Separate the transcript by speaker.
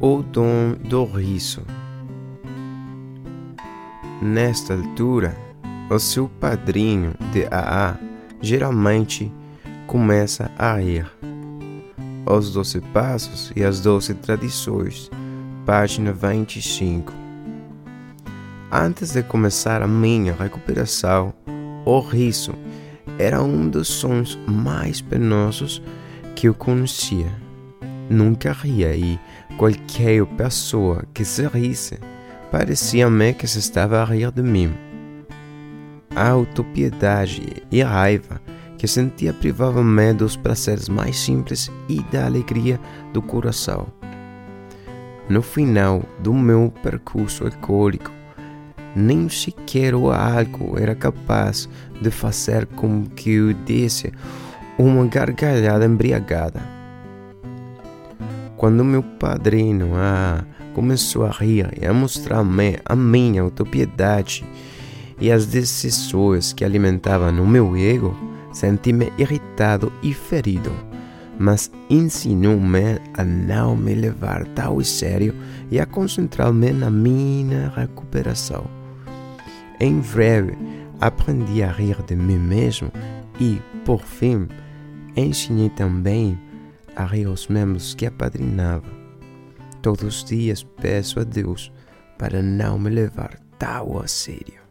Speaker 1: o dom do riso. Nesta altura, o seu padrinho de AA geralmente começa a rir. Os Doze Passos e as Doze Tradições, página 25. Antes de começar a minha recuperação, o riso era um dos sons mais penosos que eu conhecia. Nunca ria e qualquer pessoa que se risse parecia-me que se estava a rir de mim. A autopiedade e a raiva que sentia privava-me dos prazeres mais simples e da alegria do coração. No final do meu percurso alcoólico, nem sequer o álcool era capaz de fazer com que eu desse uma gargalhada embriagada. Quando meu padrinho ah, começou a rir e a mostrar-me a minha autopiedade e as decisões que alimentavam no meu ego, senti-me irritado e ferido, mas ensinou-me a não me levar tão a sério e a concentrar-me na minha recuperação. Em breve, aprendi a rir de mim mesmo e, por fim, ensinei também rir os membros que apadrinava. Todos os dias peço a Deus para não me levar tão a sério.